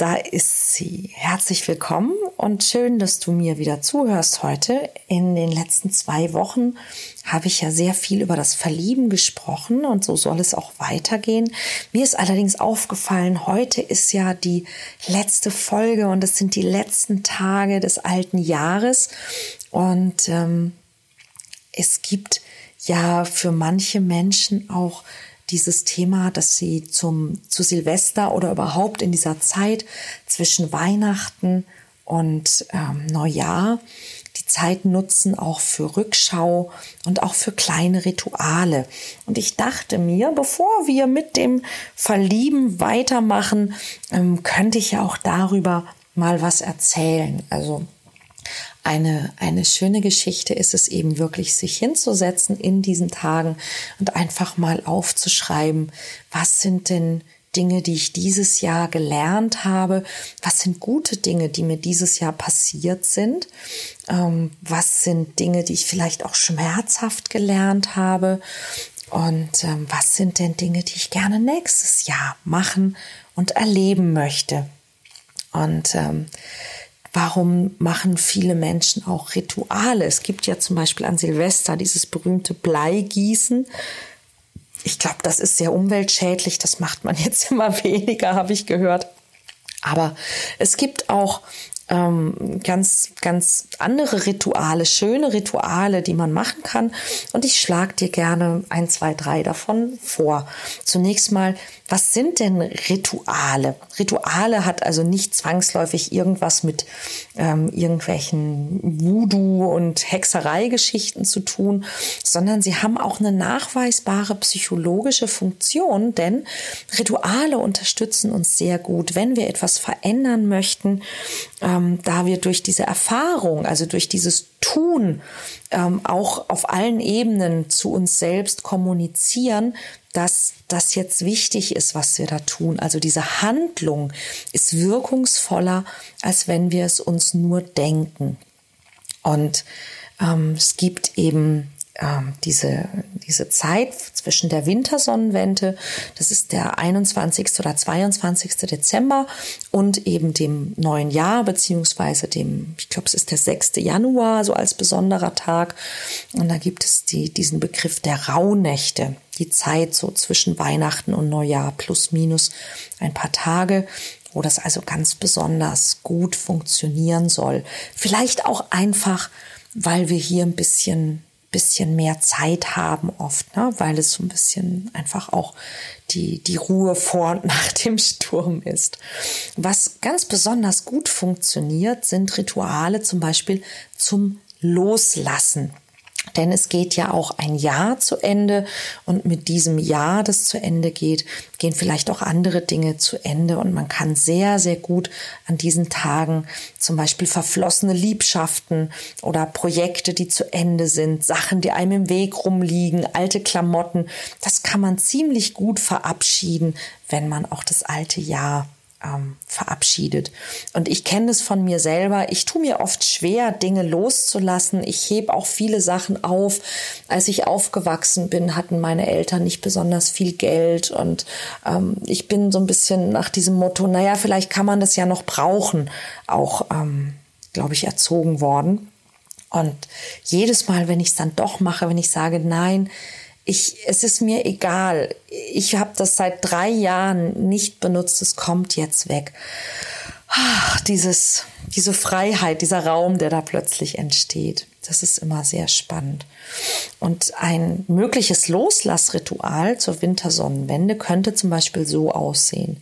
Da ist sie. Herzlich willkommen und schön, dass du mir wieder zuhörst heute. In den letzten zwei Wochen habe ich ja sehr viel über das Verlieben gesprochen und so soll es auch weitergehen. Mir ist allerdings aufgefallen, heute ist ja die letzte Folge und es sind die letzten Tage des alten Jahres und ähm, es gibt ja für manche Menschen auch dieses Thema, dass sie zum, zu Silvester oder überhaupt in dieser Zeit zwischen Weihnachten und ähm, Neujahr die Zeit nutzen auch für Rückschau und auch für kleine Rituale. Und ich dachte mir, bevor wir mit dem Verlieben weitermachen, ähm, könnte ich ja auch darüber mal was erzählen. Also eine, eine schöne Geschichte ist es eben wirklich, sich hinzusetzen in diesen Tagen und einfach mal aufzuschreiben, was sind denn Dinge, die ich dieses Jahr gelernt habe? Was sind gute Dinge, die mir dieses Jahr passiert sind? Ähm, was sind Dinge, die ich vielleicht auch schmerzhaft gelernt habe? Und ähm, was sind denn Dinge, die ich gerne nächstes Jahr machen und erleben möchte? Und ähm, Warum machen viele Menschen auch Rituale? Es gibt ja zum Beispiel an Silvester dieses berühmte Bleigießen. Ich glaube, das ist sehr umweltschädlich. Das macht man jetzt immer weniger, habe ich gehört. Aber es gibt auch ähm, ganz, ganz andere Rituale, schöne Rituale, die man machen kann. Und ich schlage dir gerne ein, zwei, drei davon vor. Zunächst mal was sind denn Rituale? Rituale hat also nicht zwangsläufig irgendwas mit ähm, irgendwelchen Voodoo- und Hexereigeschichten zu tun, sondern sie haben auch eine nachweisbare psychologische Funktion, denn Rituale unterstützen uns sehr gut, wenn wir etwas verändern möchten, ähm, da wir durch diese Erfahrung, also durch dieses Tun, ähm, auch auf allen Ebenen zu uns selbst kommunizieren, dass das jetzt wichtig ist, was wir da tun. Also diese Handlung ist wirkungsvoller, als wenn wir es uns nur denken. Und ähm, es gibt eben ähm, diese, diese Zeit zwischen der Wintersonnenwende, das ist der 21. oder 22. Dezember und eben dem neuen Jahr, beziehungsweise dem, ich glaube, es ist der 6. Januar, so als besonderer Tag. Und da gibt es die, diesen Begriff der Rauhnächte, die Zeit so zwischen Weihnachten und Neujahr plus minus ein paar Tage wo das also ganz besonders gut funktionieren soll. Vielleicht auch einfach, weil wir hier ein bisschen bisschen mehr Zeit haben oft, ne? weil es so ein bisschen einfach auch die, die Ruhe vor und nach dem Sturm ist. Was ganz besonders gut funktioniert, sind Rituale zum Beispiel zum Loslassen. Denn es geht ja auch ein Jahr zu Ende. Und mit diesem Jahr, das zu Ende geht, gehen vielleicht auch andere Dinge zu Ende. Und man kann sehr, sehr gut an diesen Tagen zum Beispiel verflossene Liebschaften oder Projekte, die zu Ende sind, Sachen, die einem im Weg rumliegen, alte Klamotten, das kann man ziemlich gut verabschieden, wenn man auch das alte Jahr ähm, verabschiedet. Und ich kenne es von mir selber. Ich tue mir oft schwer, Dinge loszulassen. Ich hebe auch viele Sachen auf. Als ich aufgewachsen bin, hatten meine Eltern nicht besonders viel Geld. Und ähm, ich bin so ein bisschen nach diesem Motto, naja, vielleicht kann man das ja noch brauchen, auch, ähm, glaube ich, erzogen worden. Und jedes Mal, wenn ich es dann doch mache, wenn ich sage, nein, ich, es ist mir egal. Ich habe das seit drei Jahren nicht benutzt. Es kommt jetzt weg. Ach, dieses, diese Freiheit, dieser Raum, der da plötzlich entsteht. Das ist immer sehr spannend. Und ein mögliches Loslassritual zur Wintersonnenwende könnte zum Beispiel so aussehen.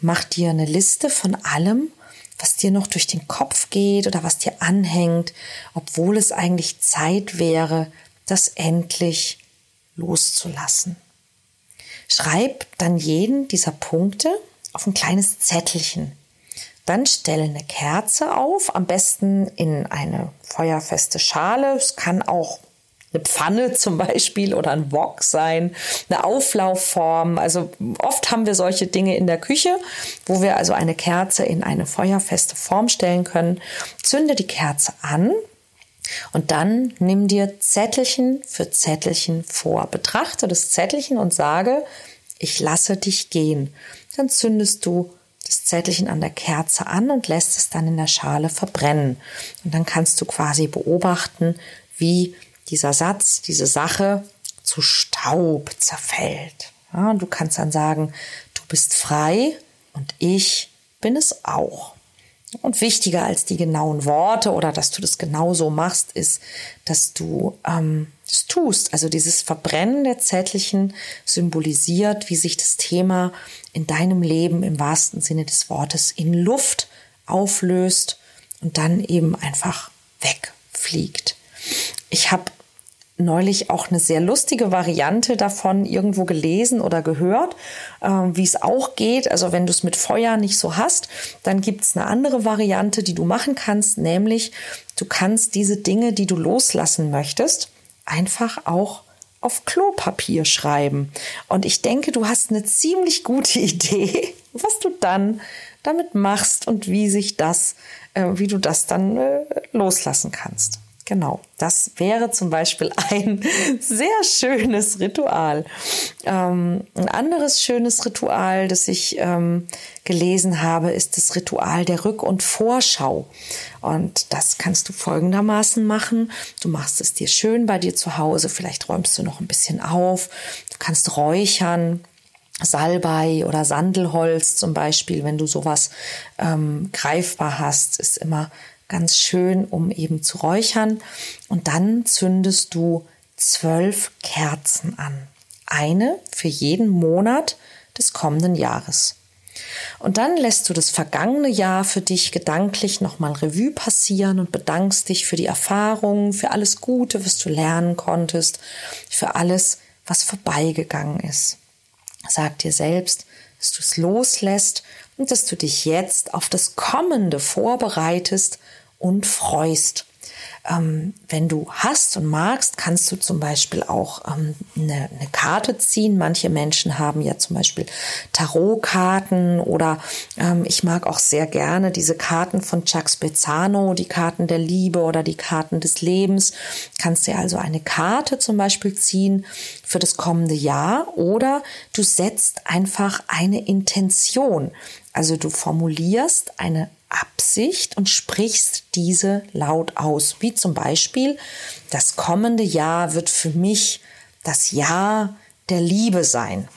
Mach dir eine Liste von allem, was dir noch durch den Kopf geht oder was dir anhängt, obwohl es eigentlich Zeit wäre, das endlich loszulassen. Schreib dann jeden dieser Punkte auf ein kleines Zettelchen. Dann stelle eine Kerze auf, am besten in eine feuerfeste Schale. Es kann auch eine Pfanne zum Beispiel oder ein Wok sein, eine Auflaufform. Also oft haben wir solche Dinge in der Küche, wo wir also eine Kerze in eine feuerfeste Form stellen können. Zünde die Kerze an und dann nimm dir Zettelchen für Zettelchen vor. Betrachte das Zettelchen und sage, ich lasse dich gehen. Dann zündest du das Zettelchen an der Kerze an und lässt es dann in der Schale verbrennen. Und dann kannst du quasi beobachten, wie dieser Satz, diese Sache zu Staub zerfällt. Ja, und du kannst dann sagen, du bist frei und ich bin es auch. Und wichtiger als die genauen Worte oder dass du das genauso machst, ist, dass du ähm, das tust. Also dieses Verbrennen der Zettelchen symbolisiert, wie sich das Thema in deinem Leben im wahrsten Sinne des Wortes in Luft auflöst und dann eben einfach wegfliegt. Ich habe neulich auch eine sehr lustige Variante davon irgendwo gelesen oder gehört, äh, wie es auch geht. Also wenn du es mit Feuer nicht so hast, dann gibt es eine andere Variante, die du machen kannst, nämlich du kannst diese Dinge, die du loslassen möchtest, einfach auch auf Klopapier schreiben. Und ich denke, du hast eine ziemlich gute Idee, was du dann damit machst und wie sich das, äh, wie du das dann äh, loslassen kannst. Genau, das wäre zum Beispiel ein sehr schönes Ritual. Ähm, ein anderes schönes Ritual, das ich ähm, gelesen habe, ist das Ritual der Rück- und Vorschau. Und das kannst du folgendermaßen machen. Du machst es dir schön bei dir zu Hause, vielleicht räumst du noch ein bisschen auf, du kannst räuchern, Salbei oder Sandelholz zum Beispiel, wenn du sowas ähm, greifbar hast, ist immer ganz schön, um eben zu räuchern. Und dann zündest du zwölf Kerzen an. Eine für jeden Monat des kommenden Jahres. Und dann lässt du das vergangene Jahr für dich gedanklich nochmal Revue passieren und bedankst dich für die Erfahrungen, für alles Gute, was du lernen konntest, für alles, was vorbeigegangen ist. Sag dir selbst, dass du es loslässt und dass du dich jetzt auf das Kommende vorbereitest und freust. Ähm, wenn du hast und magst, kannst du zum Beispiel auch ähm, eine, eine, Karte ziehen. Manche Menschen haben ja zum Beispiel Tarotkarten oder ähm, ich mag auch sehr gerne diese Karten von Chuck Spezzano, die Karten der Liebe oder die Karten des Lebens. Kannst dir also eine Karte zum Beispiel ziehen für das kommende Jahr oder du setzt einfach eine Intention. Also du formulierst eine Absicht und sprichst diese laut aus. Wie zum Beispiel, das kommende Jahr wird für mich das Jahr der Liebe sein.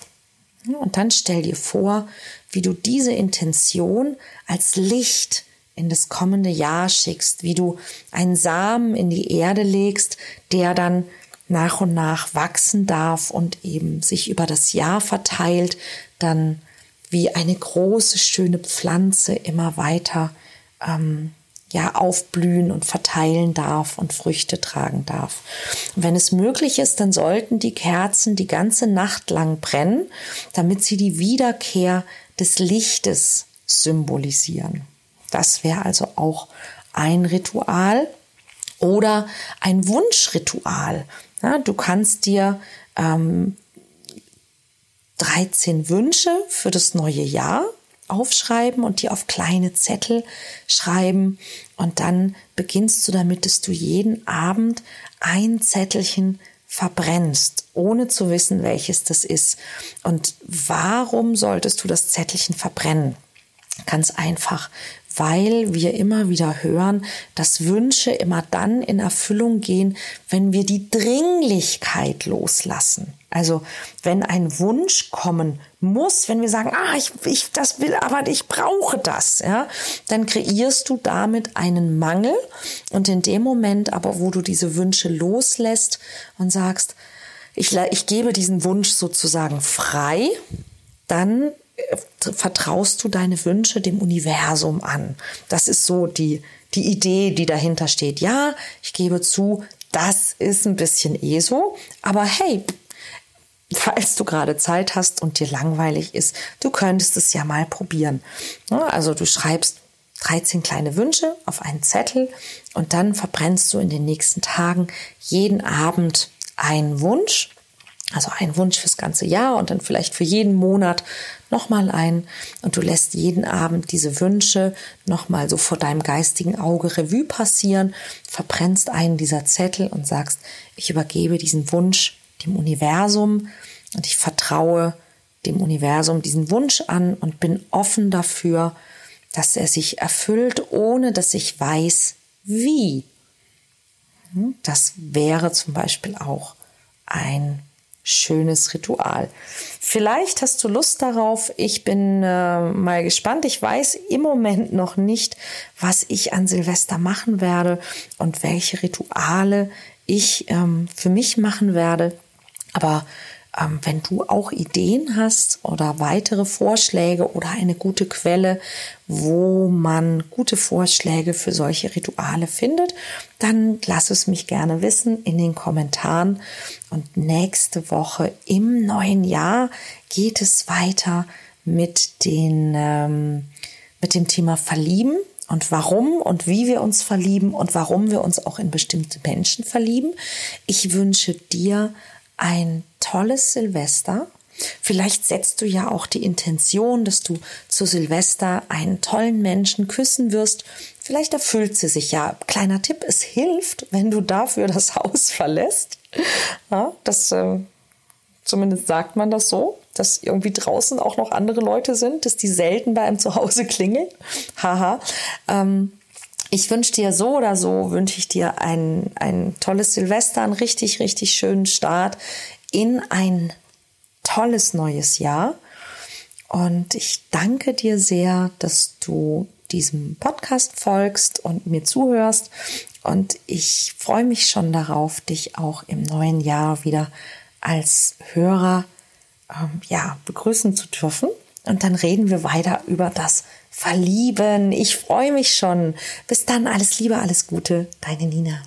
Und dann stell dir vor, wie du diese Intention als Licht in das kommende Jahr schickst, wie du einen Samen in die Erde legst, der dann nach und nach wachsen darf und eben sich über das Jahr verteilt, dann wie eine große, schöne Pflanze immer weiter ähm, ja, aufblühen und verteilen darf und Früchte tragen darf. Und wenn es möglich ist, dann sollten die Kerzen die ganze Nacht lang brennen, damit sie die Wiederkehr des Lichtes symbolisieren. Das wäre also auch ein Ritual oder ein Wunschritual. Ja, du kannst dir ähm, 13 Wünsche für das neue Jahr aufschreiben und die auf kleine Zettel schreiben. Und dann beginnst du damit, dass du jeden Abend ein Zettelchen verbrennst, ohne zu wissen, welches das ist. Und warum solltest du das Zettelchen verbrennen? Ganz einfach, weil wir immer wieder hören, dass Wünsche immer dann in Erfüllung gehen, wenn wir die Dringlichkeit loslassen. Also wenn ein Wunsch kommen muss, wenn wir sagen, ah, ich, ich das will, aber ich brauche das, ja, dann kreierst du damit einen Mangel und in dem Moment aber, wo du diese Wünsche loslässt und sagst, ich, ich gebe diesen Wunsch sozusagen frei, dann vertraust du deine Wünsche dem Universum an. Das ist so die, die Idee, die dahinter steht. Ja, ich gebe zu, das ist ein bisschen eh so, aber hey, falls du gerade Zeit hast und dir langweilig ist, du könntest es ja mal probieren. Also du schreibst 13 kleine Wünsche auf einen Zettel und dann verbrennst du in den nächsten Tagen jeden Abend einen Wunsch. Also einen Wunsch fürs ganze Jahr und dann vielleicht für jeden Monat nochmal einen. Und du lässt jeden Abend diese Wünsche nochmal so vor deinem geistigen Auge Revue passieren, verbrennst einen dieser Zettel und sagst, ich übergebe diesen Wunsch dem Universum und ich vertraue dem Universum diesen Wunsch an und bin offen dafür, dass er sich erfüllt, ohne dass ich weiß, wie. Hm, das wäre zum Beispiel auch ein schönes Ritual. Vielleicht hast du Lust darauf. Ich bin äh, mal gespannt. Ich weiß im Moment noch nicht, was ich an Silvester machen werde und welche Rituale ich ähm, für mich machen werde. Aber ähm, wenn du auch Ideen hast oder weitere Vorschläge oder eine gute Quelle, wo man gute Vorschläge für solche Rituale findet, dann lass es mich gerne wissen in den Kommentaren. Und nächste Woche im neuen Jahr geht es weiter mit den ähm, mit dem Thema Verlieben und warum und wie wir uns verlieben und warum wir uns auch in bestimmte Menschen verlieben. Ich wünsche dir ein tolles Silvester. Vielleicht setzt du ja auch die Intention, dass du zu Silvester einen tollen Menschen küssen wirst. Vielleicht erfüllt sie sich ja. Kleiner Tipp, es hilft, wenn du dafür das Haus verlässt. Ja, das äh, zumindest sagt man das so, dass irgendwie draußen auch noch andere Leute sind, dass die selten bei einem zu Hause klingeln. Haha. Ähm, ich wünsche dir so oder so, wünsche ich dir ein, ein tolles Silvester, einen richtig, richtig schönen Start in ein tolles neues Jahr. Und ich danke dir sehr, dass du diesem Podcast folgst und mir zuhörst. Und ich freue mich schon darauf, dich auch im neuen Jahr wieder als Hörer ähm, ja, begrüßen zu dürfen. Und dann reden wir weiter über das Verlieben. Ich freue mich schon. Bis dann, alles Liebe, alles Gute, deine Nina.